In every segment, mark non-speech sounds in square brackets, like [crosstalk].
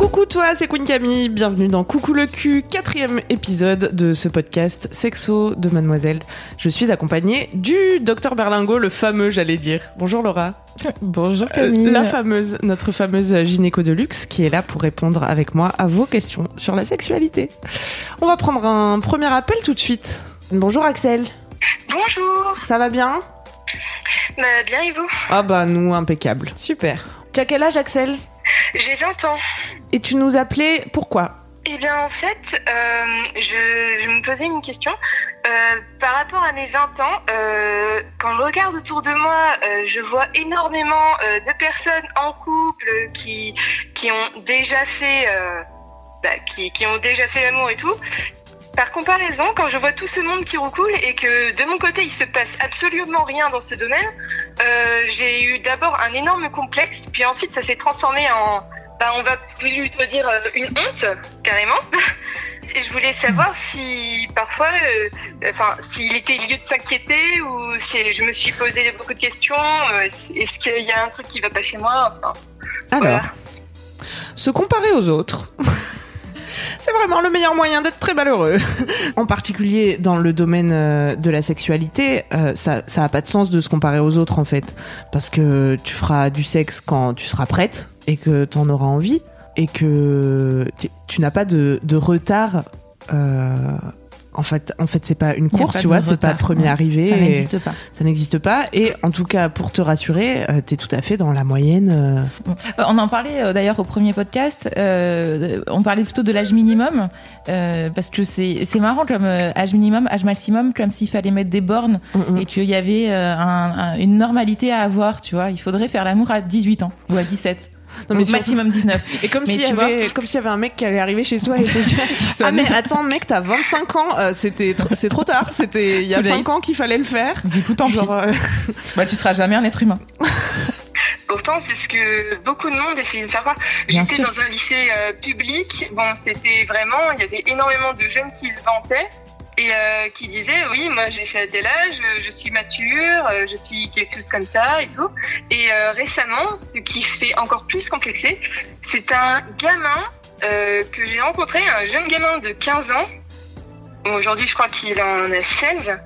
Coucou toi, c'est Queen Camille, bienvenue dans Coucou le cul, quatrième épisode de ce podcast Sexo de Mademoiselle. Je suis accompagnée du docteur Berlingot, le fameux j'allais dire. Bonjour Laura. [laughs] Bonjour Euh, Camille. la fameuse, notre fameuse gynéco de luxe qui est là pour répondre avec moi à vos questions sur la sexualité. On va prendre un premier appel tout de suite. Bonjour Axel, Bonjour, ça va bien? Bah, bien et vous? Ah bah nous, impeccable. Super. Tu as quel âge Axel? J'ai 20 ans. Et tu nous appelais pourquoi? Eh bien en fait, euh, je, je me posais une question. Euh, par rapport à mes 20 ans, euh, quand je regarde autour de moi, je vois énormément de personnes en couple qui, qui ont déjà fait... bah, qui, qui ont déjà fait l'amour et tout. Par comparaison, quand je vois tout ce monde qui recoule et que de mon côté il se passe absolument rien dans ce domaine, euh, j'ai eu d'abord un énorme complexe, puis ensuite ça s'est transformé en, bah, on va plutôt dire euh, une honte carrément. [laughs] Et je voulais savoir si parfois, euh, enfin, s'il était lieu de s'inquiéter ou si je me suis posé beaucoup de questions. euh, Est-ce qu'il y a un truc qui va pas chez moi Enfin, Alors, voilà. se comparer aux autres. [laughs] C'est vraiment le meilleur moyen d'être très malheureux. [laughs] en particulier dans le domaine euh, de la sexualité, euh, ça ça a pas de sens de se comparer aux autres en fait, parce que tu feras du sexe quand tu seras prête et que t'en auras envie et que tu- tu n'as pas de, de retard. euh, en fait, en fait, c'est pas une course, tu vois, c'est pas premier ouais. arrivé. Ça n'existe pas. ça n'existe pas. Et en tout cas, pour te rassurer, euh, t'es tout à fait dans la moyenne. euh, Euh, On en parlait euh, d'ailleurs au premier podcast. on parlait plutôt de l'âge minimum parce que c'est marrant comme âge minimum, âge maximum, comme s'il fallait mettre des bornes mm, mm. et qu'il y avait un- un- une normalité à avoir. Tu vois, il faudrait faire l'amour à 18 ans ou à 17. Non, mais maximum 19. [laughs] Et comme s'il y, avait- comme s'il y avait un mec qui allait arriver chez toi et te dire [laughs] Ah, mais attends, mec, t'as 25 ans, euh, c'était tr- c'est trop tard, c'était il y a Too 5 late. ans qu'il fallait le faire. Du coup, tant pis. Genre, euh, [laughs] Bah, tu seras jamais un être humain. Pourtant, c'est ce que beaucoup de monde essaie de faire. Bien J'étais dans un lycée euh, public. Bon, c'était vraiment, il y avait énormément de jeunes qui se vantaient et euh, qui disaient oui, moi j'ai fait tel âge, euh, je suis mature, euh, je suis quelque chose comme ça et tout. Et euh, récemment, ce qui fait encore plus complexer, c'est un gamin euh, que j'ai rencontré, un jeune gamin de 15 ans. Bon, Aujourd'hui, je crois qu'il en a 16.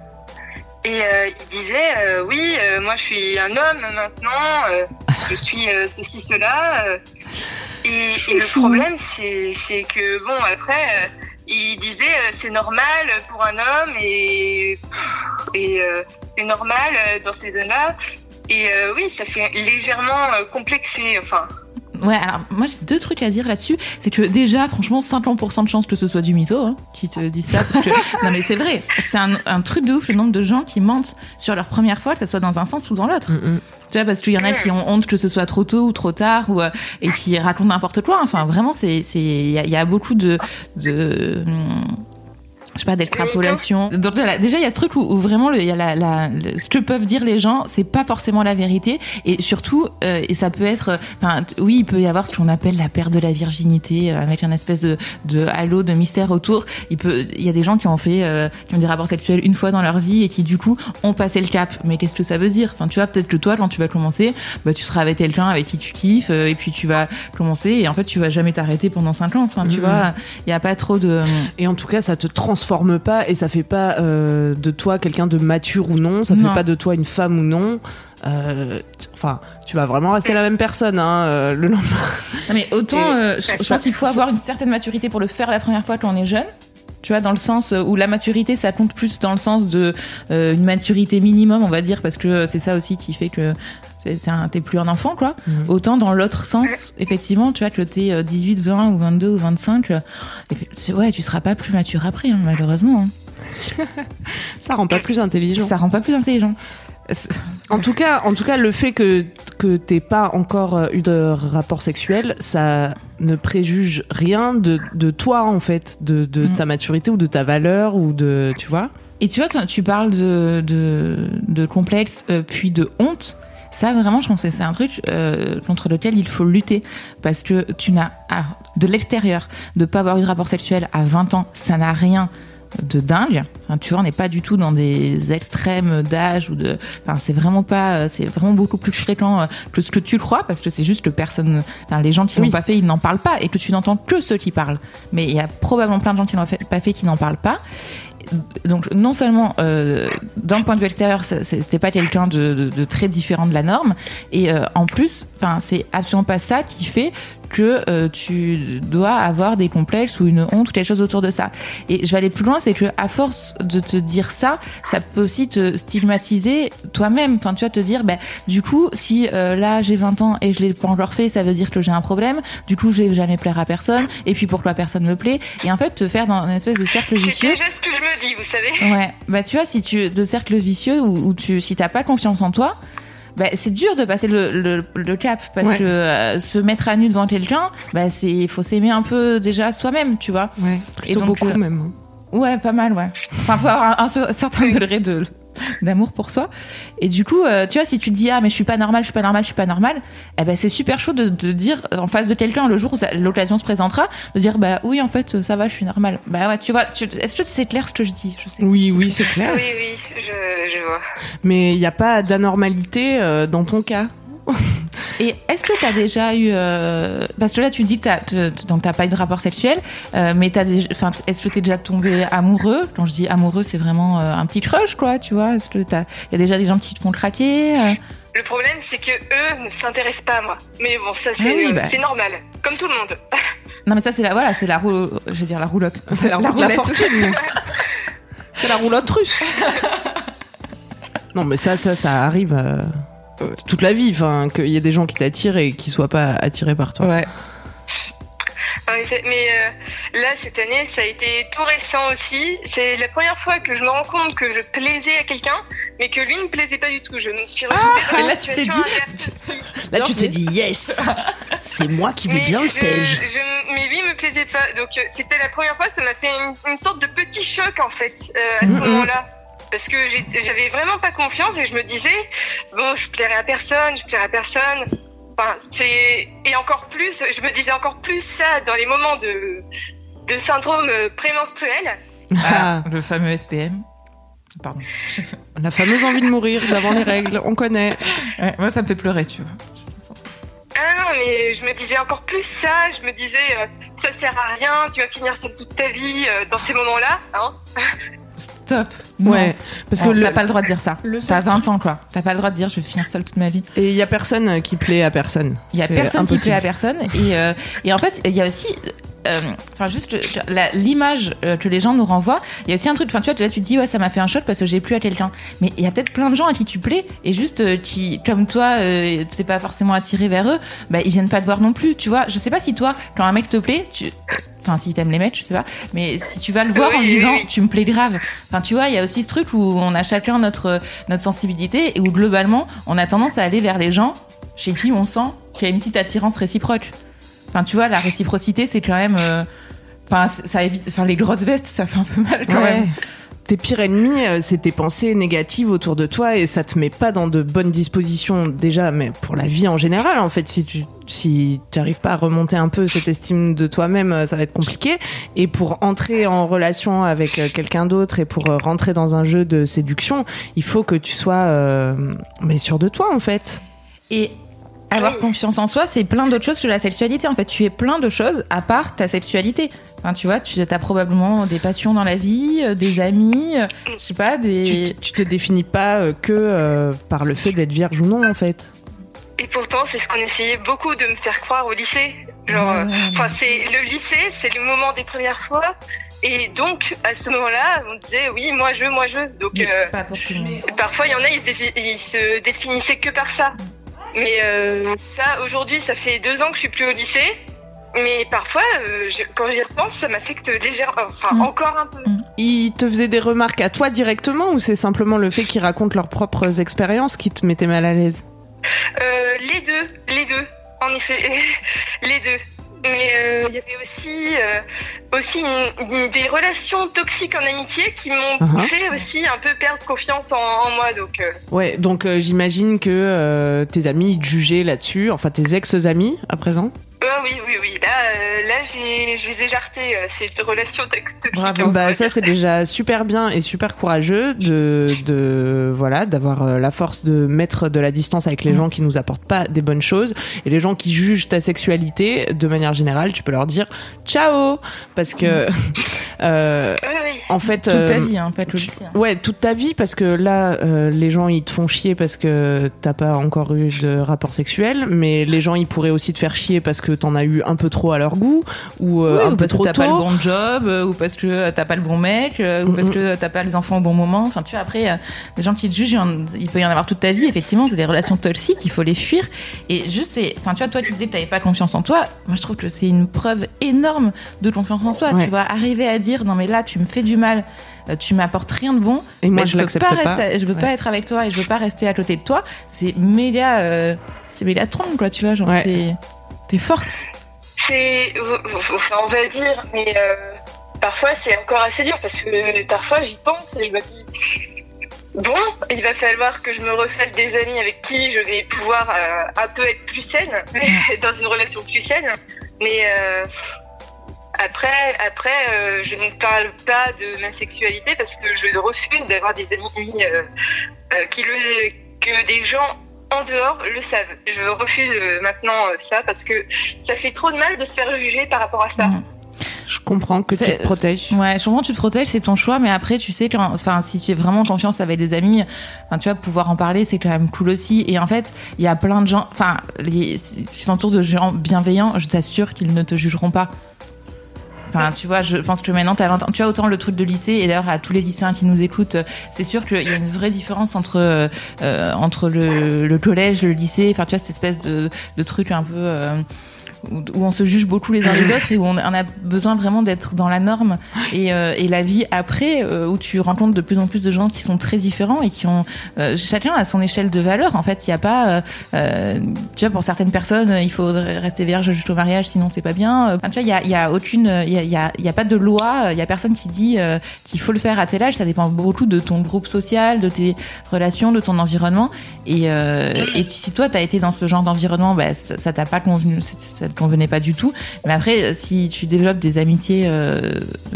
Et il disait oui, moi je suis un homme maintenant, je suis ceci, cela. et, et le problème, c'est que, bon, après, il disait euh, c'est normal pour un homme et, et euh, c'est normal euh, dans ces zones-là. Et oui, ça fait légèrement complexé. Enfin, Ouais, alors moi j'ai deux trucs à dire là-dessus. C'est que déjà, franchement, 50% de chance que ce soit du mytho hein, qui te dit ça. Parce que, [laughs] non mais c'est vrai, c'est un, un truc de ouf le nombre de gens qui mentent sur leur première fois, que ce soit dans un sens ou dans l'autre. mm, mm. Tu vois, parce qu'il y en a qui ont honte que ce soit trop tôt ou trop tard, ou, euh, et qui racontent n'importe quoi. Enfin, vraiment, c'est, c'est, il y, a- il y a beaucoup de, de, je sais pas, d'extrapolation. Donc voilà, déjà, il y a ce truc où, où vraiment, le- il y a la, la, le- ce que peuvent dire les gens, c'est pas forcément la vérité. Et surtout, euh, et ça peut être, euh, enfin, oui, il peut y avoir ce qu'on appelle la perte de la virginité, euh, avec un espèce de, de halo, de mystère autour. Il peut, il y a des gens qui ont fait, euh, qui ont des rapports sexuels une fois dans leur vie et qui, du coup, ont passé le cap. Mais qu'est-ce que ça veut dire? Enfin, tu vois, peut-être que toi, quand tu vas commencer, bah, tu seras avec quelqu'un avec qui tu kiffes, euh, et puis tu vas commencer, et en fait, tu vas jamais t'arrêter pendant cinq ans. Enfin, tu Mhm. vois, il y a pas trop de, Et en tout cas, ça te transforme pas et ça fait pas euh, de toi quelqu'un de mature ou non, ça fait Non. pas de toi une femme ou non. Euh, t- Enfin, tu vas vraiment rester la même personne hein, euh, le lendemain. Non, mais autant, Et- euh, je, je pense qu'il faut avoir une certaine maturité pour le faire la première fois quand on est jeune. Tu vois, dans le sens où la maturité, ça compte plus dans le sens de euh, une maturité minimum, on va dire, parce que c'est ça aussi qui fait que t'es plus un enfant, quoi. Mhm. Autant dans l'autre sens, effectivement, tu vois, que t'es euh, 18, 20 ou 22 ou 25, euh, ouais, tu seras pas plus mature après, hein, malheureusement. hein. Ça rend pas plus intelligent. Ça rend pas plus intelligent. En tout cas, en tout cas, le fait que que t'aies pas encore euh, eu de rapport sexuel, ça ne préjuge rien de, de toi en fait, de, de Mm. ta maturité ou de ta valeur ou de, tu vois. Et tu vois, tu- tu parles de, de, de complexe euh, puis de honte. Ça, vraiment, je pense que c'est un truc euh, contre lequel il faut lutter. Parce que tu n'as. alors, de l'extérieur, de pas avoir eu de rapport sexuel à 20 ans, ça n'a rien de dingue. Enfin, tu vois, on n'est pas du tout dans des extrêmes d'âge ou de. Enfin, c'est vraiment pas. euh, C'est vraiment beaucoup plus fréquent euh, que ce que tu le crois parce que c'est juste que personne. Enfin, les gens qui Oui. l'ont pas fait, ils n'en parlent pas et que tu n'entends que ceux qui parlent. Mais il y a probablement plein de gens qui l'ont pas fait qui n'en parlent pas donc non seulement euh, d'un point de vue extérieur c'était pas quelqu'un de, de- de très différent de la norme et euh, en plus enfin c'est absolument pas ça qui fait que euh, tu dois avoir des complexes ou une honte ou quelque chose autour de ça. Et je vais aller plus loin c'est que à force de te dire ça ça peut aussi te stigmatiser toi-même. Enfin tu vas te dire bah, du coup si euh, là j'ai 20 ans et je l'ai pas encore fait ça veut dire que j'ai un problème. Du coup je vais jamais plaire à personne et puis pourquoi personne me plaît? Et en fait te faire dans une espèce de cercle vicieux. déjà ce que je me dis, vous savez. Ouais, bah tu vois, si tu de cercle vicieux où, où tu si t'as pas confiance en toi, bah, c'est dur de passer le, le, le cap parce Ouais. que euh, se mettre à nu devant quelqu'un, bah c'est il faut s'aimer un peu déjà soi-même, tu vois. Ouais. Plutôt donc, beaucoup euh, même. Ouais, pas mal, ouais. Enfin, faut avoir un, un certain degré de d'amour pour soi. Et du coup, euh, tu vois, si tu te dis ah mais je suis pas normal, je suis pas normal, je suis pas normal, eh ben c'est super chaud de, de dire euh, en face de quelqu'un le jour où l'occasion se présentera, de dire bah oui en fait ça va, je suis normal. Bah ouais, tu vois, tu, est-ce que c'est clair ce que je dis? Je sais. Oui, oui, c'est clair. Oui, oui, je, je vois. Mais il n'y a pas d'anormalité euh, dans ton cas? [laughs] Et est-ce que tu as déjà eu euh, parce que là tu dis que donc t'as pas eu de rapport sexuel, euh, mais est-ce que t'es déjà tombé amoureux? Quand je dis amoureux, c'est vraiment euh, un petit crush quoi, tu vois? Est-ce que t'as il y a déjà des gens qui te font craquer euh? Le problème, c'est que eux ne s'intéressent pas à moi. Mais bon, ça, c'est Ah oui, bah. c'est normal. Comme tout le monde. [laughs] Non mais ça c'est la voilà c'est la roue, je vais dire la roulotte. C'est la, [laughs] la roulette. fortune. c'est la roulotte russe. non, mais ça, ça, ça arrive euh, toute la vie. Enfin, qu'il y ait des gens qui t'attirent et qui soient pas attirés par toi. Ouais. Mais euh, là, cette année, ça a été tout récent aussi. C'est la première fois que je me rends compte que je plaisais à quelqu'un, mais que lui ne plaisait pas du tout. Je me suis retrouvée dans et une là, tu t'es dit-. [laughs] Là, tu t'es dit yes, [laughs] c'est moi qui vais Mais, bien le je, tège. je- mais lui me plaisait pas. Donc euh, c'était la première fois, ça m'a fait une, une sorte de petit choc en fait euh, à ce moment-là. Parce que j'avais vraiment pas confiance et je me disais, bon, je plairai à personne, je plairai à personne. Enfin, c'est et encore plus, je me disais encore plus ça dans les moments de de syndrome prémenstruel. Ah, [laughs] le fameux SPM. Pardon. [laughs] la fameuse envie de mourir d'avant les règles, on connaît. Ouais, moi ça me fait pleurer, tu vois. Ah non, mais je me disais encore plus ça. Je me disais, euh, ça sert à rien. Tu vas finir ça toute ta vie euh, dans ces moments-là. Hein [laughs] Stop. Ouais, parce que t'as pas le droit de dire ça. T'as seul 20 ans quoi. T'as pas le droit de dire je vais finir seule toute ma vie. Et il y a personne qui plaît à personne. Il y a personne qui plaît à personne et euh, et en fait il y a aussi euh, enfin juste l'image euh, que les gens nous renvoient. Il y a aussi un truc. Enfin tu vois là tu te dis ouais ça m'a fait un choc parce que j'ai plu à quelqu'un. Mais il y a peut-être plein de gens à qui tu plais et juste euh, qui comme toi euh, t'es pas forcément attiré vers eux. Bah ils viennent pas te voir non plus. Tu vois. Je sais pas si toi quand un mec te plaît tu Enfin, si t'aimes les mecs, je sais pas. Mais si tu vas le voir Oui, en disant, oui. tu me plais grave. Enfin, tu vois, il y a aussi ce truc où on a chacun notre, notre sensibilité et où globalement, on a tendance à aller vers les gens chez qui on sent qu'il y a une petite attirance réciproque. Enfin, tu vois, la réciprocité, c'est quand même. euh, Enfin, ça évite. Enfin, les grosses vestes, ça fait un peu mal quand Ouais. même. Tes pires ennemis, euh, c'est tes pensées négatives autour de toi et ça te met pas dans de bonnes dispositions déjà, mais pour la vie en général, en fait, si tu si tu arrives pas à remonter un peu cette estime de toi-même, euh, ça va être compliqué. Et pour entrer en relation avec quelqu'un d'autre et pour rentrer dans un jeu de séduction, il faut que tu sois euh, mais sûr de toi en fait. Et avoir Oui. confiance en soi, c'est plein d'autres choses que la sexualité. En fait, tu es plein de choses à part ta sexualité. Enfin, tu vois, tu as probablement des passions dans la vie, euh, des amis, euh, je sais pas, Tu, des. t- tu te définis pas euh, que euh, par le fait d'être vierge ou non en fait. Et pourtant, c'est ce qu'on essayait beaucoup de me faire croire au lycée. Genre, euh, enfin, c'est le lycée, c'est le moment des premières fois. Et donc, à ce moment-là, on disait oui, moi je, moi je. Donc, euh, parfois, il y en a, ils se définissaient que par ça. Mais euh, ça, aujourd'hui, ça fait deux ans que je suis plus au lycée. Mais parfois, euh, je- quand j'y repense, ça m'affecte légèrement, enfin Mm. encore un peu. Mm. ils te faisaient des remarques à toi directement ou c'est simplement le fait qu'ils racontent leurs propres expériences qui te mettait mal à l'aise? Euh, les deux, les deux, en effet, [laughs] les deux. Mais euh, il y avait aussi, euh, aussi une- une- des relations toxiques en amitié qui m'ont Uh-huh. fait aussi un peu perdre confiance en, en moi. Donc, euh, Ouais, donc j'imagine que tes amis ils te jugeaient là-dessus, enfin tes ex-amis à présent? Oui, oui, oui. Là, euh, là, j'ai, je les ai jartés euh, ces relations tox- toxiques. Bravo. Bah ça c'est déjà super bien et super courageux de, de voilà d'avoir euh, la force de mettre de la distance avec les gens qui nous apportent pas des bonnes choses et les gens qui jugent ta sexualité de manière générale tu peux leur dire ciao parce que [laughs] euh, Oui, oui. en fait Toute ta euh, vie, hein, pas que le lycée. hein. Ouais, toute ta vie, parce que là, euh, les gens, ils te font chier parce que t'as pas encore eu de rapport sexuel, mais les gens, ils pourraient aussi te faire chier parce que t'en as eu un peu trop à leur goût, ou euh, un ou peu parce que trop t'as pas le bon job, euh, ou parce que t'as pas le bon mec, euh, ou parce que t'as pas les enfants au bon moment. Enfin, tu vois, après, des gens qui te jugent, il peut y en avoir toute ta vie. Effectivement, c'est des relations toxiques, il faut les fuir. Et juste, c'est- enfin, tu vois, toi, tu disais que t'avais pas confiance en toi. Moi, je trouve que c'est une preuve énorme de confiance en soi. Ouais. Tu vois, arriver à dire, non, mais là, tu me fais du mal, tu m'apportes rien de bon. Et moi, mais je veux pas. pas. rester- je veux pas être avec toi et je veux pas rester à côté de toi. C'est méga, euh, c'est méga strong, quoi. Tu vois, genre, Ouais. T'es, forte. C'est, enfin, on va dire, mais euh, parfois c'est encore assez dur parce que parfois j'y pense et je me dis, bon, il va falloir que je me refasse des amis avec qui je vais pouvoir euh, un peu être plus saine, [laughs] mais dans une relation plus saine. Mais euh, après, après, euh, je ne parle pas de ma sexualité parce que je refuse d'avoir des amis qui le, que des gens en dehors le savent. Je refuse euh, maintenant euh, ça parce que ça fait trop de mal de se faire juger par rapport à ça. Mhm. Je comprends que tu C'est- te protèges. Ouais, je comprends, tu te protèges, c'est ton choix, mais après, tu sais que, enfin, si tu es vraiment confiance avec des amis, enfin, tu vois, pouvoir en parler, c'est quand même cool aussi. Et en fait, il y a plein de gens, enfin, les- si tu t'entoures de gens bienveillants, je t'assure qu'ils ne te jugeront pas. Enfin, tu vois, je pense que maintenant, t'as 20 ans. Tu vois, autant le truc de lycée, et d'ailleurs, à tous les lycéens qui nous écoutent, euh, c'est sûr qu'il y a une vraie différence entre, euh, euh, entre le, le collège, le lycée, enfin, tu vois, cette espèce de, de truc un peu, euh, où, où on se juge beaucoup les uns les [clears throat] autres et où on, a besoin vraiment d'être dans la norme et, euh, et la vie après euh, où tu rencontres de plus en plus de gens qui sont très différents et qui ont euh, chacun a son échelle de valeur. En fait il n'y a pas euh, euh, tu vois pour certaines personnes il faudrait rester vierge jusqu'au mariage sinon c'est pas bien. Enfin, tu vois il y a, il y a aucune il y a, y a, y a pas de loi il y a personne qui dit qu'il faut le faire à tel âge. Ça dépend beaucoup de ton groupe social de tes relations de ton environnement. Et, euh, et si toi t'as été dans ce genre d'environnement bah, ça ça t'a pas convenu ça ça te convenait pas du tout mais après euh, si tu développes des amitiés euh,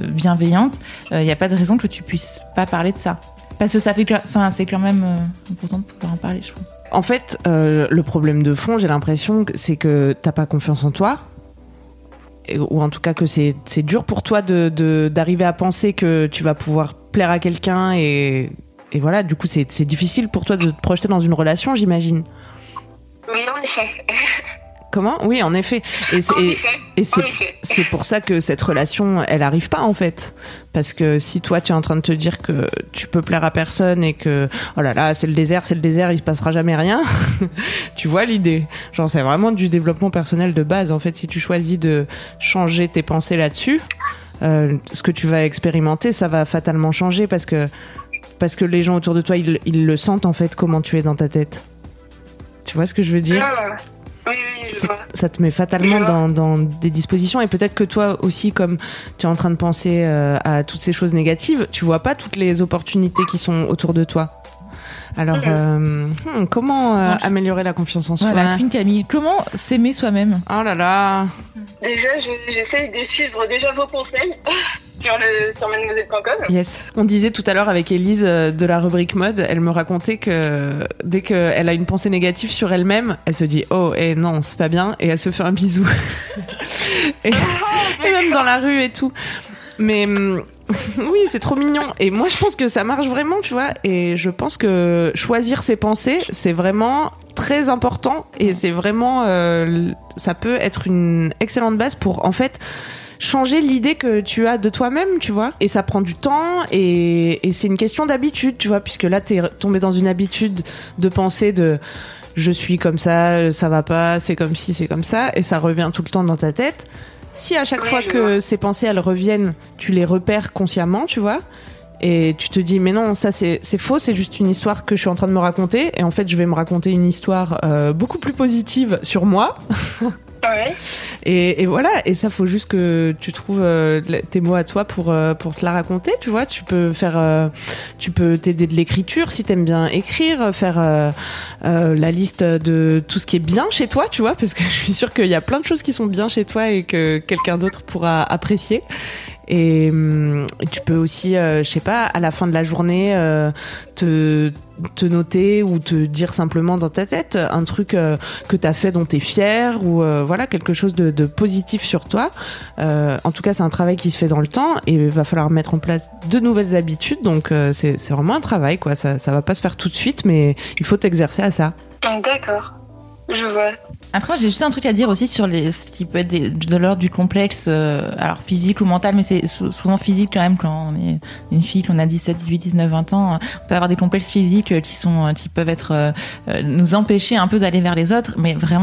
bienveillantes il n'y a pas de raison que tu puisses pas parler de ça parce que ça fait que enfin c'est quand même euh, important de pouvoir en parler je pense En fait, euh, le problème de fond, j'ai l'impression que c'est que t'as pas confiance en toi. Ou en tout cas que c'est dur pour toi de de- d'arriver à penser que tu vas pouvoir plaire à quelqu'un et, et voilà, du coup c'est c'est difficile pour toi de te projeter dans une relation, j'imagine. Oui, en effet. [laughs] Comment? Oui, en effet. Et c'est pour ça que cette relation, elle arrive pas en fait. Parce que si toi tu es en train de te dire que tu peux plaire à personne et que oh là là c'est le désert, c'est le désert, il se passera jamais rien, [laughs] tu vois l'idée. Genre c'est vraiment du développement personnel de base en fait. Si tu choisis de changer tes pensées là-dessus, euh, ce que tu vas expérimenter, ça va fatalement changer parce que parce que les gens autour de toi ils, ils le sentent en fait comment tu es dans ta tête. Tu vois ce que je veux dire? Ah, oui, oui, ça te met fatalement dans des dispositions et peut-être que toi aussi comme tu es en train de penser euh, à toutes ces choses négatives tu vois pas toutes les opportunités qui sont autour de toi? Alors euh, hmm, comment euh, améliorer la confiance en soi? Voilà Queen Camille comment s'aimer soi-même? Oh là là Déjà, je- j'essaye de suivre déjà vos conseils [laughs] sur, le, sur mademoiselle.com. Yes. On disait tout à l'heure avec Elise euh, de la rubrique mode, elle me racontait que dès qu'elle a une pensée négative sur elle-même, elle se dit oh et non c'est pas bien et elle se fait un bisou. [laughs] et, et même dans la rue et tout. Mais hum, [laughs] oui, c'est trop mignon. Et moi, je pense que ça marche vraiment, tu vois. Et je pense que choisir ses pensées, c'est vraiment très important. Et c'est vraiment, euh, ça peut être une excellente base pour, en fait, changer l'idée que tu as de toi-même, tu vois. Et ça prend du temps et, et c'est une question d'habitude, tu vois, puisque là, t'es tombé dans une habitude de penser de je suis comme ça, ça va pas, c'est comme si, c'est comme ça, et ça revient tout le temps dans ta tête. Si à chaque fois que ces pensées elles reviennent, tu les repères consciemment, tu vois, et tu te dis mais non ça c'est faux, c'est juste une histoire que je suis en train de me raconter, et en fait je vais me raconter une histoire euh, beaucoup plus positive sur moi. [laughs] Ouais? Et, et voilà, et ça faut juste que tu trouves euh, tes mots à toi pour euh, pour te la raconter, tu vois. Tu peux faire, tu peux t'aider de l'écriture si t'aimes bien écrire, faire la liste de tout ce qui est bien chez toi, tu vois, parce que [laughs] je suis sûre qu'il y a plein de choses qui sont bien chez toi et que quelqu'un d'autre pourra apprécier. Et, hum, tu peux aussi, euh, je sais pas, à la fin de la journée, euh, te te noter ou te dire simplement dans ta tête un truc euh, que t'as fait dont t'es fier ou euh, voilà quelque chose de, de positif sur toi. En tout cas, c'est un travail qui se fait dans le temps et il va falloir mettre en place de nouvelles habitudes. Donc c'est vraiment un travail quoi. Ça ça va pas se faire tout de suite, mais il faut t'exercer à ça. D'accord. Je vois. Après, j'ai juste un truc à dire aussi sur les, ce qui peut être des- de l'ordre du complexe, euh, alors physique ou mental, mais c'est sou- souvent physique quand même quand on est une fille, qu'on a 17, 18, 19, 20 ans. On peut avoir des complexes physiques euh, qui sont, euh, qui peuvent être, euh, euh, nous empêcher un peu d'aller vers les autres, mais vraiment.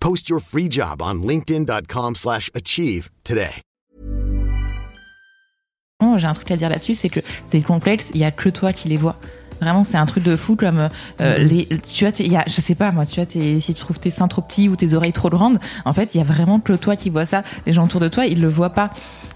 Post your free job on linkedin.com/achieve slash achieve today. Bon, J'ai un truc à dire là-dessus, c'est que tes complexes, il y a que toi qui les vois. Vraiment, c'est un truc de fou comme euh, les. Tu vois, tu- y a, je sais pas moi, tu vois, si tu trouves tes seins trop petits ou tes oreilles trop grandes, en fait, il y a vraiment que toi qui vois ça. Les gens autour de toi, ils le voient pas.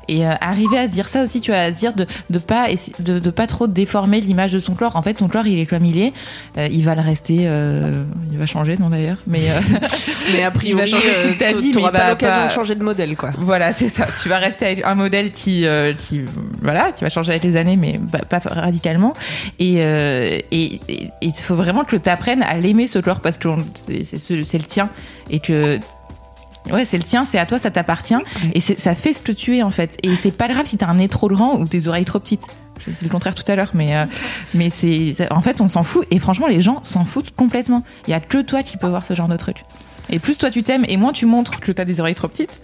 Et euh, arriver à se dire ça aussi, tu vois, à se dire de de pas de, de pas trop déformer l'image de son corps. En fait, ton corps, il est comme il est. Euh, il va le rester. euh, il va changer, non d'ailleurs, mais euh, [laughs] Mais a priori, [laughs] Il va changer toute ta euh, vie, t'auras mais il pas l'occasion pas- de changer de modèle quoi. Voilà, c'est ça. Tu vas rester avec un modèle qui, euh, qui, voilà, qui va changer avec les années, mais pas, pas radicalement. Et euh, et et- et il faut vraiment que tu apprennes à l'aimer ce corps parce que c'est le tien et que Ouais, c'est le tien, c'est à toi, ça t'appartient. Et ça fait ce que tu es, en fait. Et c'est pas grave si t'as un nez trop grand ou tes oreilles trop petites. Je disais le contraire tout à l'heure, mais, euh, mais c'est, en fait, on s'en fout. Et franchement, les gens s'en foutent complètement. Il y a que toi qui peux voir ce genre de truc. Et plus toi tu t'aimes, et moins tu montres que t'as des oreilles trop petites,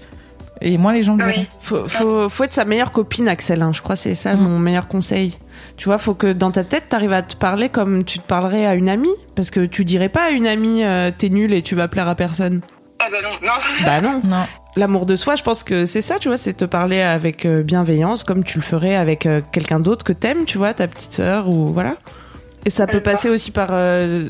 et moins les gens le. Oui. Faut, faut, faut être sa meilleure copine, Axel. hein. Je crois que c'est ça Mm. mon meilleur conseil. Tu vois, faut que dans ta tête, t'arrives à te parler comme tu te parlerais à une amie. Parce que tu dirais pas à une amie, euh, t'es nul et tu vas plaire à personne. Ah bah non, non. [laughs] Bah non. Non. L'amour de soi, je pense que c'est ça, tu vois, c'est te parler avec euh, bienveillance, comme tu le ferais avec euh, quelqu'un d'autre que t'aimes, tu vois, ta petite sœur ou voilà. Et ça peut D'accord. passer aussi par, euh,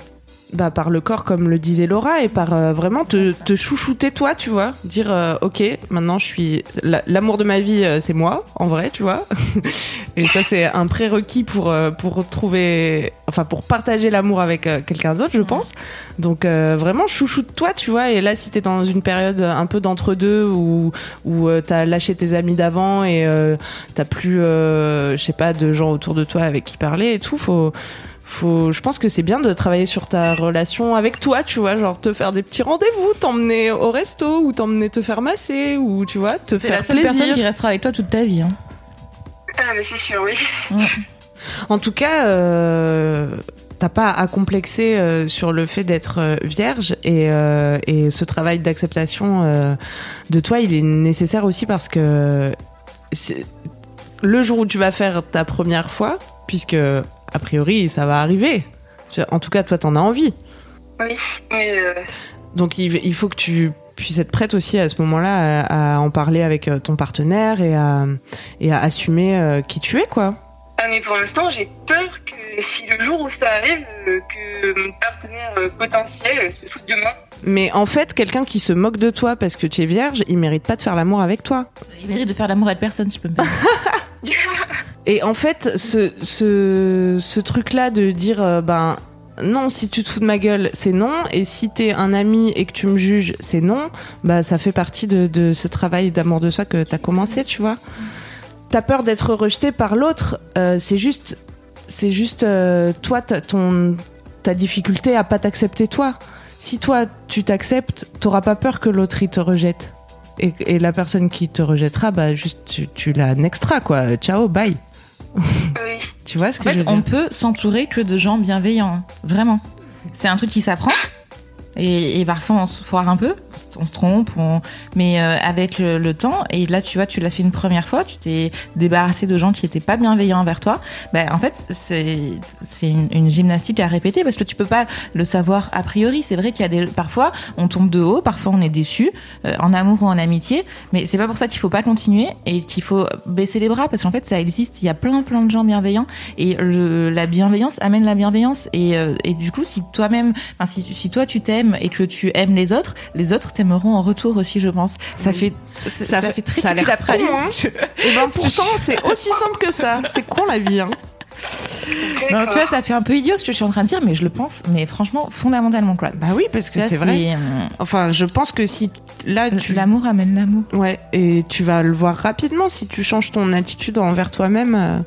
bah, par le corps, comme le disait Laura, et par euh, vraiment te, te chouchouter toi, tu vois, dire euh, ok, maintenant je suis la- l'amour de ma vie, euh, c'est moi, en vrai, tu vois. [laughs] et ça c'est un prérequis pour pour trouver, enfin pour partager l'amour avec quelqu'un d'autre, je pense. Donc euh, vraiment chouchoute toi, tu vois. Et là, si t'es dans une période un peu d'entre deux où où t'as lâché tes amis d'avant et t'as plus, je sais pas, de gens autour de toi avec qui parler et tout, faut faut, je pense que c'est bien de travailler sur ta relation avec toi, tu vois, genre te faire des petits rendez-vous, t'emmener au resto ou t'emmener te faire masser ou tu vois, te C'est faire la seule plaisir. personne qui restera avec toi toute ta vie. Hein. Ah bah c'est sûr, oui. En tout cas, euh, t'as pas à complexer euh, sur le fait d'être euh, vierge et, euh, et ce travail d'acceptation euh, de toi, il est nécessaire aussi parce que c'est- le jour où tu vas faire ta première fois, puisque a priori ça va arriver. En tout cas, toi, t'en as envie. Oui, mais euh, Donc il, faut que tu puisses être prête aussi à ce moment-là à, en parler avec euh, ton partenaire et à, et à assumer euh, qui tu es, quoi. ah mais pour l'instant j'ai peur que si le jour où ça arrive, que mon partenaire potentiel se foute de moi. Mais en fait, quelqu'un qui se moque de toi parce que tu es vierge, il mérite pas de faire l'amour avec toi. Il mérite de faire l'amour avec personne, si je peux me permettre. [laughs] Et en fait, ce, truc-là de dire, euh, ben, non, si tu te fous de ma gueule, c'est non. Et si t'es un ami et que tu me juges, c'est non. Bah, ça fait partie de, ce travail d'amour de soi que t'as commencé, tu vois. T'as peur d'être rejeté par l'autre. euh, c'est juste, c'est juste, euh, toi, ton, ta difficulté à pas t'accepter toi. Si toi, tu t'acceptes, t'auras pas peur que l'autre, te rejette. et, la personne qui te rejettera, bah juste tu, tu la nextras quoi. Ciao, bye. Oui. Tu vois ce En que je fait, veux on dire peut s'entourer que de gens bienveillants, vraiment. C'est un truc qui s'apprend. Et, parfois, on se foire un peu, on se trompe, on... mais euh, avec le, temps, et là, tu vois, tu l'as fait une première fois, tu t'es débarrassé de gens qui étaient pas bienveillants envers toi. Ben, en fait, c'est une, une gymnastique à répéter parce que tu peux pas le savoir a priori. C'est vrai qu'il y a des parfois, on tombe de haut, parfois on est déçu, euh, en amour ou en amitié, mais c'est pas pour ça qu'il faut pas continuer et qu'il faut baisser les bras parce qu'en fait, ça existe. Il y a plein, plein de gens bienveillants et la bienveillance amène la bienveillance et, euh, et du coup, si toi-même, si toi tu t'aimes et que tu aimes les autres, les autres t'aimeront en retour aussi, je pense. Ça fait, ça, fait très ça a l'air hein. Et ben [laughs] pourtant, c'est aussi simple que ça. C'est con la vie. Hein. Non, tu vois, ça fait un peu idiot ce que je suis en train de dire, mais je le pense, mais franchement, fondamentalement, quoi. Bah oui, parce que c'est vrai. euh, Enfin, je pense que si là tu L'amour amène l'amour. Ouais, et tu vas le voir rapidement si tu changes ton attitude envers toi-même. euh,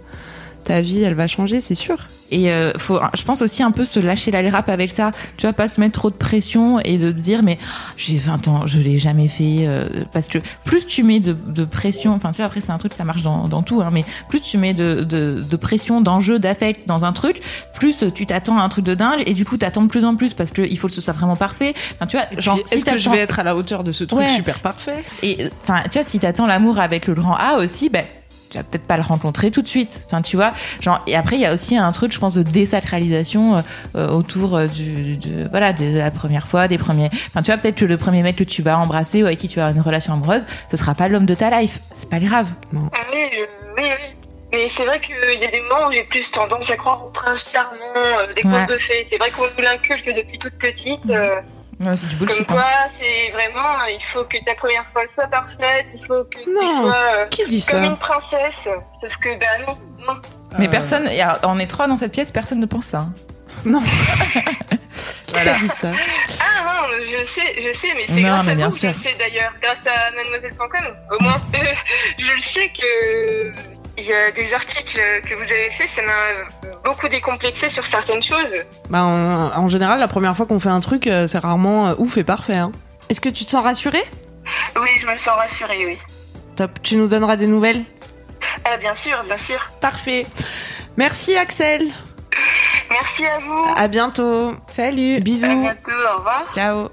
ta vie, elle va changer, c'est sûr. Et euh, faut, je pense aussi un peu se lâcher la rap avec ça. Tu vas pas se mettre trop de pression et de te dire mais j'ai 20 ans, je l'ai jamais fait. euh, parce que plus tu mets de, de pression, enfin tu sais après c'est un truc ça marche dans, dans tout, hein, mais plus tu mets de, de, de pression, d'enjeu, d'affect dans un truc, plus tu t'attends à un truc de dingue et du coup t'attends de plus en plus parce que il faut que ce soit vraiment parfait. Enfin tu vois, genre si Est-ce que je vais être à la hauteur de ce truc Ouais. super parfait? Et enfin, tu vois, si t'attends l'amour avec le grand A aussi, ben tu vas peut-être pas le rencontrer tout de suite. Enfin, tu vois, genre et après il y a aussi un truc, je pense, de désacralisation euh, euh, autour euh, du, de, voilà, de la première fois, des premiers. Enfin, tu vois, peut-être que le premier mec que tu vas embrasser ou avec qui tu vas avoir une relation amoureuse, ce sera pas l'homme de ta life. C'est pas grave. Oui, je- oui, oui. Mais c'est vrai qu'il y a des moments où j'ai plus tendance à croire au prince charmant, euh, des Ouais. contes de fées. C'est vrai qu'on nous l'inculque depuis toute petite. euh, Ouais, c'est du comme hein. quoi, c'est vraiment, il faut que ta première fois soit parfaite, il faut que tu Non. sois euh, Qui dit comme ça une princesse. Sauf que, bah non, non. Mais Euh, personne, on est trois dans cette pièce, personne ne pense ça. hein. Non. [laughs] Qui Voilà. t'a dit ça Ah non, je sais, je sais, mais c'est Non, grâce mais à bien vous que je le sais d'ailleurs, grâce à mademoiselle.com. Au moins, [laughs] je le sais que il y a des articles que vous avez faits, ça m'a beaucoup décomplexé sur certaines choses. Bah, en, en général, la première fois qu'on fait un truc, euh, c'est rarement euh, ouf et parfait. hein. Est-ce que tu te sens rassuré Oui, je me sens rassurée, oui. Top. Tu nous donneras des nouvelles? Ah, bien sûr, bien sûr. Parfait. Merci Axel. Merci à vous. À bientôt. Salut. À Bisous. bientôt, au revoir. Ciao.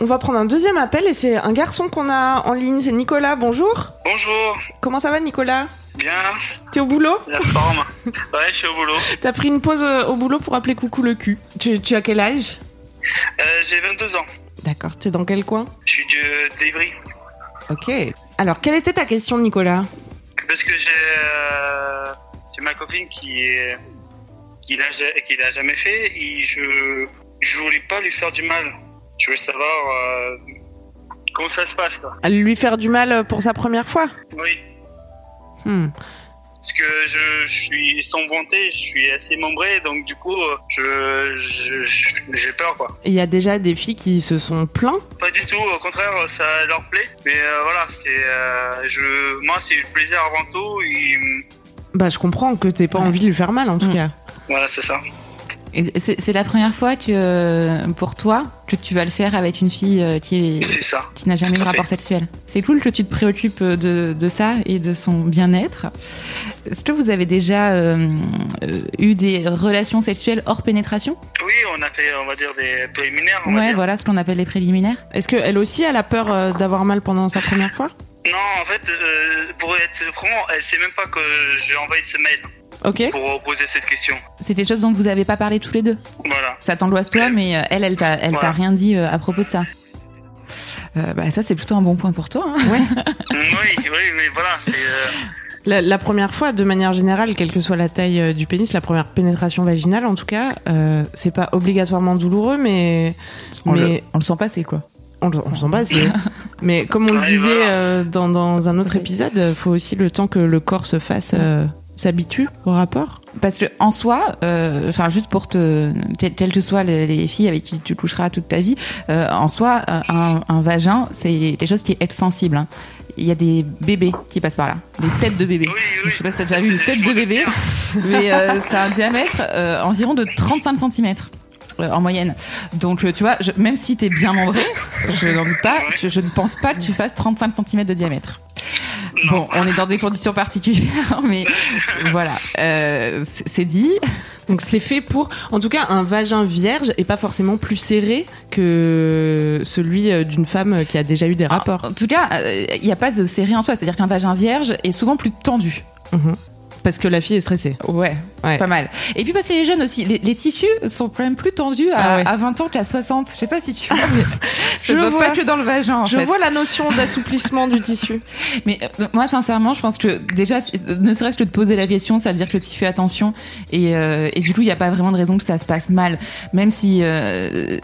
On va prendre un deuxième appel et c'est un garçon qu'on a en ligne. C'est Nicolas. Bonjour. Bonjour, Comment ça va, Nicolas? Bien, T'es au boulot la forme. ouais, je suis au boulot. [laughs] T'as pris une pause euh, au boulot pour appeler coucou le cul. Tu, tu as quel âge Euh, j'ai 22 ans. D'accord. T'es dans quel coin Je suis de- d'Ivry. Ok. Alors, quelle était ta question, Nicolas Parce que j'ai euh, j'ai ma copine qui est qui l'a ja- qui l'a jamais fait et je je voulais pas lui faire du mal. Je voulais savoir euh, comment ça se passe quoi. Lui faire du mal pour sa première fois Oui, Hmm. parce que je, je suis sans bonté, je suis assez membré donc du coup je j'ai peur quoi. Il y a déjà des filles qui se sont plaints. Pas du tout, au contraire, ça leur plaît. Mais euh, voilà, c'est euh, je moi c'est le plaisir avant tout et Bah, je comprends que t'aies pas Ouais. envie de lui faire mal, en tout Hmm. cas. voilà, c'est ça. C'est c'est la première fois que, euh, pour toi, que tu vas le faire avec une fille euh, qui est, C'est ça. qui n'a jamais eu de rapport fait. sexuel. C'est cool que tu te préoccupes de, de ça et de son bien-être. Est-ce que vous avez déjà euh, eu des relations sexuelles hors pénétration? Oui, on a fait, on va dire, des préliminaires. On va Ouais, dire. voilà ce qu'on appelle les préliminaires. Est-ce qu'elle aussi, elle a peur euh, d'avoir mal pendant sa première fois? Non, en fait, euh, pour être franc, elle sait même pas que j'ai envoyé ce mail Ok. pour poser cette question. C'est des choses dont vous avez pas parlé tous les deux. Voilà. Ça t'angoisse toi, mais euh, elle, elle t'a, elle t'a Voilà. rien dit euh, à propos de ça. Euh, bah ça c'est plutôt un bon point pour toi. hein. [laughs] oui, oui, mais voilà, c'est. euh, La, la première fois, de manière générale, quelle que soit la taille du pénis, la première pénétration vaginale, en tout cas, euh, c'est pas obligatoirement douloureux, mais On, mais le, on le sent passer quoi. on, le- on s'en bat. c'est- mais comme on le disait voilà. euh, dans, dans un autre épisode, il faut aussi le temps que le corps se fasse euh, s'habitue au rapport? Parce que en soi, euh, enfin juste pour te, quelles que soient les, les filles avec qui tu coucheras toute ta vie, euh, en soi, un, un vagin, c'est quelque chose qui est extensible. hein. Il y a des bébés qui passent par là, des têtes de bébés. [laughs] Oui, oui. Je sais pas si t'as déjà vu une tête de bébé, [laughs] mais euh, c'est un diamètre euh, environ de 35 cm. euh, en moyenne. Donc, euh, tu vois, je- même si t'es bien membré, je n'en doute pas, je, je ne pense pas que tu fasses 35 cm de diamètre. Bon, on est dans des conditions particulières, [laughs] mais voilà, euh, c'est dit. Donc c'est fait pour, en tout cas, un vagin vierge est pas forcément plus serré que celui euh, d'une femme qui a déjà eu des rapports. En tout cas, euh, il n'y a pas de série en soi, c'est-à-dire qu'un vagin vierge est souvent plus tendu. Mhm. Parce que la fille est stressée. Ouais, Ouais. pas mal. Et puis parce que les jeunes aussi, les, les tissus sont quand même plus tendus à, Ah ouais. à 20 ans qu'à 60. Je sais pas si tu vois, [laughs] mais ça Je se vois. pas que dans le vagin en Je fait. vois la notion [laughs] d'assouplissement du tissu. Mais euh, moi, sincèrement, je pense que déjà, tu- ne serait-ce que de poser la question, ça veut dire que tu fais attention. Et, euh, et du coup, il n'y a pas vraiment de raison que ça se passe mal. Même si euh,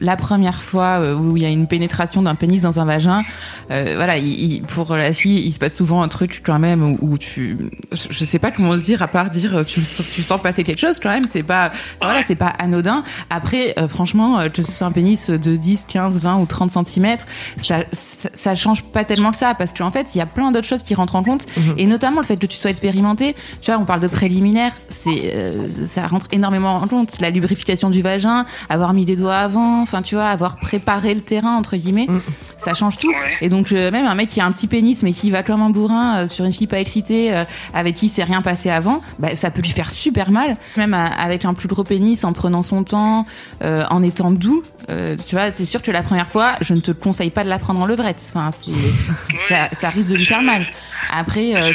la, première fois euh, où il y a une pénétration d'un pénis dans un vagin, euh, voilà, il- il- pour la fille, il se passe souvent un truc quand même où, où tu, je, je sais pas comment le dire à part dire euh, tu, tu sens passer quelque chose quand même. C'est pas, voilà, c'est pas anodin. Après, euh, franchement, euh, que ce soit un pénis de 10, 15, 20 ou 30 cm, ça, ça, ça change pas tellement que ça parce qu'en fait, il y a plein d'autres choses qui rentrent en compte Mhm. et notamment le fait que tu sois expérimenté. Tu vois, on parle de préliminaire, c'est euh, ça rentre énormément en compte. La lubrification du vagin, avoir mis des doigts avant, enfin tu vois, avoir préparé le terrain entre guillemets, Mhm. Ça change tout. Ouais. Et donc euh, même un mec qui a un petit pénis mais qui va comme un bourrin euh, sur une fille pas excitée euh, avec qui c'est rien passé avant, bah, ça peut lui faire super mal. Même euh, avec un plus gros pénis en prenant son temps, euh, en étant doux. euh, tu vois, c'est sûr que la première fois, je ne te conseille pas de la prendre en levrette. Enfin, c'est, c'est- ça, ça risque de lui faire mal. Après, euh, Je,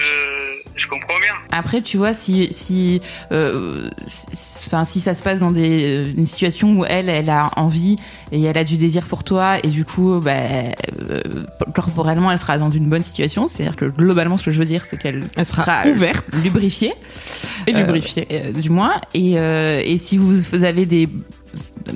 je comprends bien. après, tu vois, si, si, euh, si- enfin, si ça se passe dans des, euh, une situation où elle, elle a envie et elle a du désir pour toi, et du coup, bah, euh, corporellement, elle sera dans une bonne situation. C'est-à-dire que globalement, ce que je veux dire, c'est qu'elle Elle sera ouverte. lubrifiée, Et Euh, lubrifiée. euh, du moins. Et, euh, et si vous avez des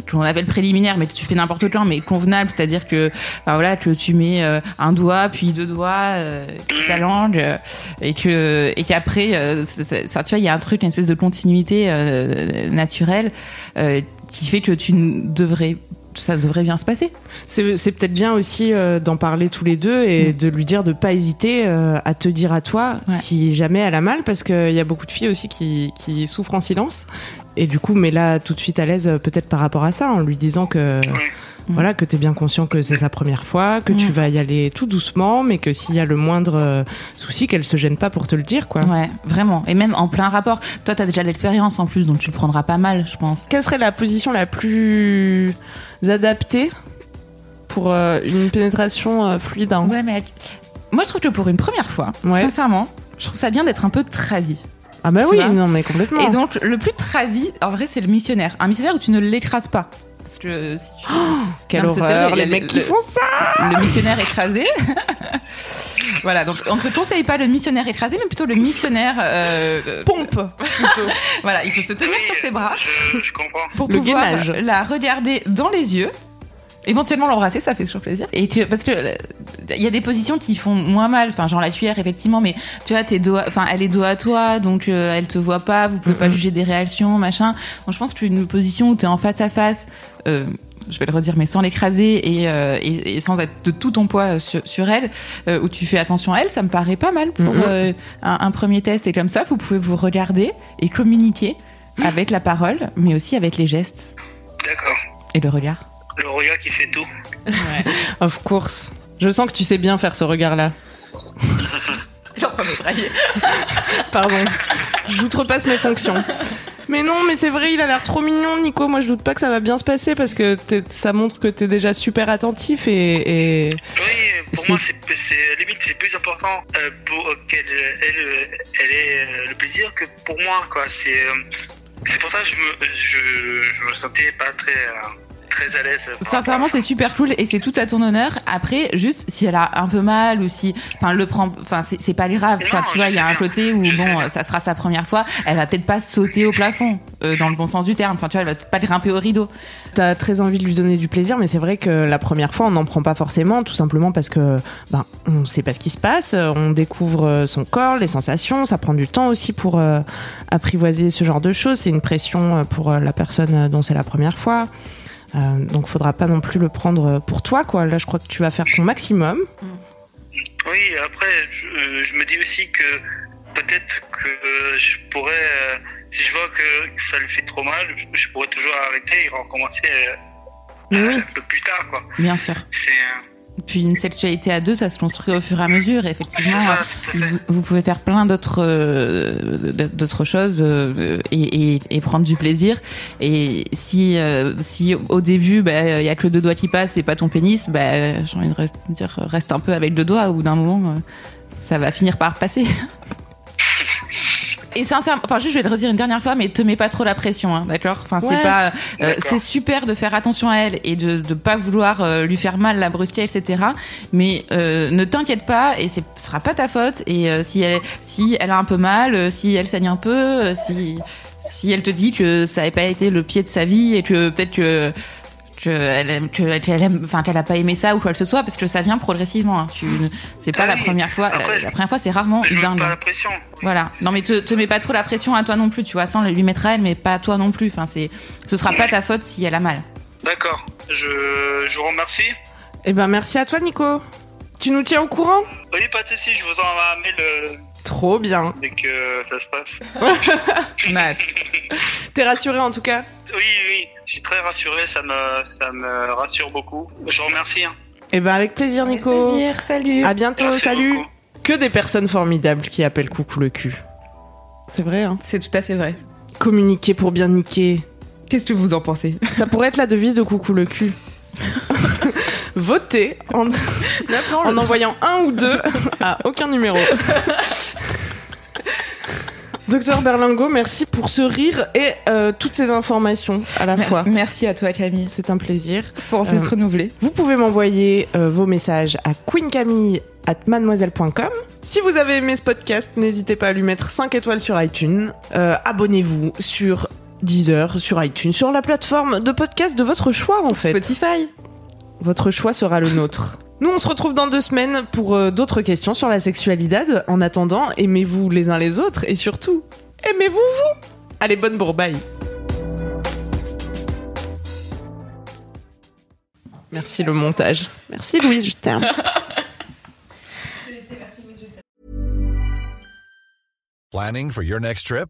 qu'on appelle préliminaires, mais tu fais n'importe quand, mais convenable, c'est-à-dire que, enfin, voilà, que tu mets euh, un doigt, puis deux doigts, euh, puis ta langue, euh, et que et qu'après, ça, tu vois, il y a un truc, une espèce de continuité naturelle qui fait que tu devrais, ça devrait bien se passer. C'est peut-être bien aussi euh, d'en parler tous les deux et de lui dire de pas hésiter euh, à te dire à toi Ouais. si jamais elle a mal parce qu'il y a beaucoup de filles aussi qui, qui souffrent en silence et du coup mais là tout de suite à l'aise euh, peut-être par rapport à ça en lui disant que Ouais. voilà que t'es bien conscient que c'est sa première fois que tu vas y aller tout doucement mais que s'il y a le moindre euh, souci qu'elle se gêne pas pour te le dire quoi. Ouais, vraiment. Et même en plein rapport. Toi, t'as déjà de l'expérience en plus, donc tu le prendras pas mal, je pense. Quelle serait la position la plus adaptée pour euh, une pénétration euh, fluide hein? Ouais, mais moi, je trouve que pour une première fois, Ouais. sincèrement, je trouve ça bien d'être un peu trasi. Ah bah oui, non mais complètement. Et donc, le plus trasi, en vrai, c'est le missionnaire. Un missionnaire où tu ne l'écrases pas. Parce que si tu... [gasps] Quelle Non, horreur, les le- mecs qui le- font ça le missionnaire écrasé. [laughs] voilà, donc on ne te conseille pas le missionnaire écrasé, mais plutôt le missionnaire. euh, euh, Pompe plutôt. [laughs] voilà, il faut se tenir Oui, sur ses bras Je, je comprends. pour Le pouvoir gainage. la regarder dans les yeux. Éventuellement l'embrasser, ça fait toujours plaisir. Et que parce que il y a des positions qui font moins mal, enfin genre la cuillère effectivement, mais tu vois tes doigts, enfin elle est dos à toi, donc euh, elle te voit pas, vous pouvez pas juger des réactions, machin. Donc je pense qu'une position où t'es en face à face, euh, je vais le redire, mais sans l'écraser et, euh, et, et sans être de tout ton poids euh, sur, sur elle, euh, où tu fais attention à elle, ça me paraît pas mal pour euh, un, un premier test. Et comme ça, vous pouvez vous regarder et communiquer avec la parole, mais aussi avec les gestes D'accord. et le regard. Le regard qui fait tout. Of course. Je sens que tu sais bien faire ce regard-là. [laughs] Genre pas me. [laughs] Pardon. J'outrepasse mes fonctions. Mais non, mais c'est vrai, il a l'air trop mignon, Nico. Moi, je doute pas que ça va bien se passer parce que ça montre que t'es déjà super attentif et, et- Oui, pour moi, c'est limite c'est plus important euh, pour euh, qu'elle elle, elle ait euh, le plaisir que pour moi, quoi. C'est c'est pour ça que je me je, je me sentais pas très euh, très à l'aise. Sincèrement, c'est super cool et c'est tout à ton honneur. Après, juste si elle a un peu mal ou si, enfin, le prend, enfin, c'est pas grave. Enfin, tu vois, il y a un côté où Je bon, ça sera sa première fois. Elle va peut-être pas sauter au plafond, euh, dans le bon sens du terme. Enfin, tu vois, elle va pas grimper au rideau. t'as très envie de lui donner du plaisir, mais c'est vrai que la première fois, on n'en prend pas forcément, tout simplement parce que ben on sait pas ce qui se passe, on découvre euh, son corps, les sensations, ça prend du temps aussi pour euh, apprivoiser ce genre de choses. C'est une pression pour la personne dont c'est la première fois. Euh, donc faudra pas non plus le prendre euh, pour toi quoi. Là je crois que tu vas faire ton maximum. Oui, après, je, euh, je me dis aussi que peut-être que je pourrais, euh, si je vois que ça lui fait trop mal, je, je pourrais toujours arrêter et recommencer euh, oui. [laughs] un peu plus tard, quoi. Bien sûr. C'est euh, Puis une sexualité à deux, ça se construit au fur et à mesure. Effectivement, ça, vous, vous pouvez faire plein d'autres euh, d'autres choses euh, et, et, et prendre du plaisir. Et si euh, si au début, bah, il y a que le deux doigts qui passe et pas ton pénis, bah, j'ai envie de reste- dire reste un peu avec deux doigts. Au bout d'un moment, ça va finir par passer. [laughs] Et sincèrement, enfin juste je vais le redire une dernière fois, mais te mets pas trop la pression, hein, d'accord? Enfin Ouais. c'est pas, euh, c'est super de faire attention à elle et de de pas vouloir euh, lui faire mal, la brusquer, etc. Mais euh, ne t'inquiète pas et ce sera pas ta faute. Et euh, si elle si elle a un peu mal, euh, si elle saigne un peu, euh, si si elle te dit que ça n'avait pas été le pied de sa vie et que peut-être que qu'elle aime, que, qu'elle aime, enfin qu'elle a pas aimé ça ou quoi que ce soit, parce que ça vient progressivement. hein. Tu, c'est pas Ah la oui. première fois. Après, la, la première fois, c'est rarement Je dingue. mets pas hein. la pression. Voilà. Non, mais te, te mets pas trop la pression à toi non plus, tu vois, sans lui mettre à elle, mais pas à toi non plus. Enfin, c'est, ce sera pas ta faute si elle a mal. D'accord. Je, je vous remercie. Eh ben, merci à toi, Nico. Tu nous tiens au courant? Oui, pas de soucis, je vous envoie un mail euh, Trop bien. dès que ça se passe. [laughs] Matt. T'es rassuré en tout cas? Oui, oui, je suis très rassuré, ça me, ça me rassure beaucoup. Je vous remercie. hein. Eh ben, avec plaisir, Nico. salut. À bientôt, Merci salut. beaucoup. Que des personnes formidables qui appellent coucou le cul. C'est vrai, hein. C'est tout à fait vrai. Communiquer pour bien niquer. Qu'est-ce que vous en pensez? Ça pourrait être la devise de coucou le cul. [laughs] Votez en, [laughs] en envoyant un ou deux [laughs] à aucun numéro. [laughs] Docteur Berlingo, merci pour ce rire et euh, toutes ces informations à la fois. Merci à toi, Camille. C'est un plaisir. Sans cesse renouveler. Vous pouvez m'envoyer euh, vos messages à queencamille at mademoiselle.com. Si vous avez aimé ce podcast, n'hésitez pas à lui mettre 5 étoiles sur iTunes. Euh, Abonnez-vous sur Deezer, sur iTunes, sur la plateforme de podcast de votre choix en fait. Spotify. Votre choix sera le nôtre. Nous, on se retrouve dans deux semaines pour euh, d'autres questions sur la sexualité. En attendant, aimez-vous les uns les autres et surtout, aimez-vous vous Allez, bonne bourbaille Merci le montage. Merci Louise, je t'aime. [laughs] Planning for your next trip?